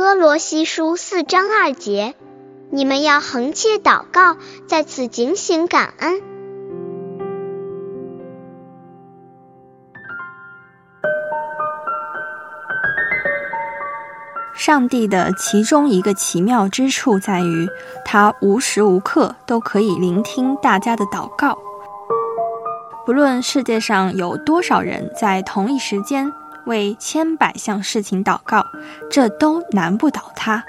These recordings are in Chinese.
哥罗西书四章二节，你们要横切祷告，在此警醒感恩。上帝的其中一个奇妙之处在于，他无时无刻都可以聆听大家的祷告。不论世界上有多少人在同一时间为千百项事情祷告，这都难不倒他。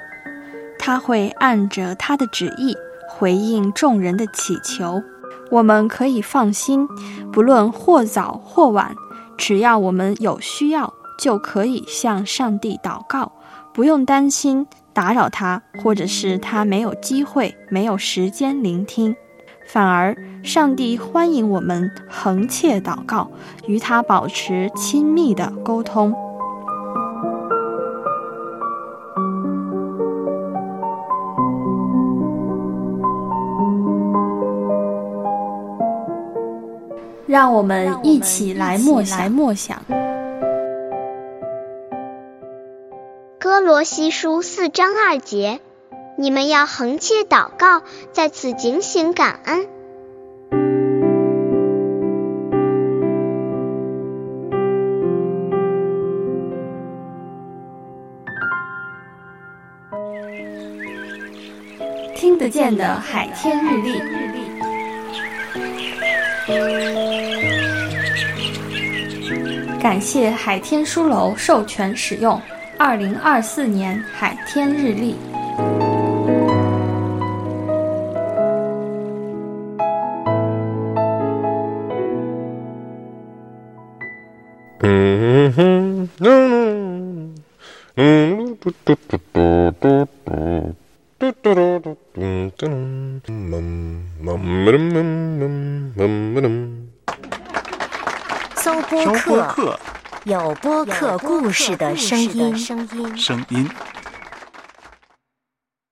他会按着他的旨意回应众人的祈求。我们可以放心，不论或早或晚，只要我们有需要，就可以向上帝祷告。不用担心打扰他，或者是他没有机会、没有时间聆听，反而上帝欢迎我们横切祷告，与他保持亲密的沟通。让我们一起来默想。哥罗西书四章二节，你们要横切祷告，在此警醒感恩。听得见的海天日历，感谢海天书楼授权使用。二零二四年海天日历。嗯。哼，嗯。嗯，嘟嘟嘟嘟嘟嘟，嘟嘟嘟嘟嘟嘟，搜播客。有播客故事的声音，声音。